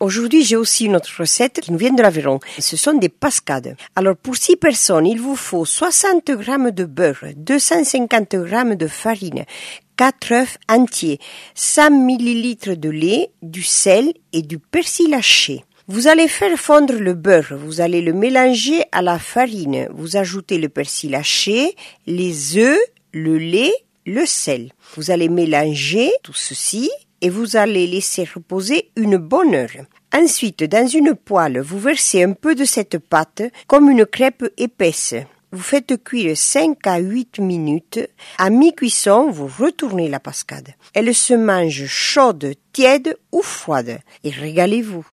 Aujourd'hui, j'ai aussi une autre recette qui nous vient de l'Aveyron. Ce sont des pascades. Alors, pour 6 personnes, il vous faut 60 grammes de beurre, 250 grammes de farine, 4 œufs entiers, 100 millilitres de lait, du sel et du persil haché. Vous allez faire fondre le beurre, vous allez le mélanger à la farine, vous ajoutez le persil haché, les œufs, le lait, le sel. Vous allez mélanger tout ceci et vous allez laisser reposer une bonne heure. Ensuite, dans une poêle, vous versez un peu de cette pâte comme une crêpe épaisse. Vous faites cuire 5 à 8 minutes. À mi-cuisson, vous retournez la pascade. Elle se mange chaude, tiède ou froide. Et régalez-vous.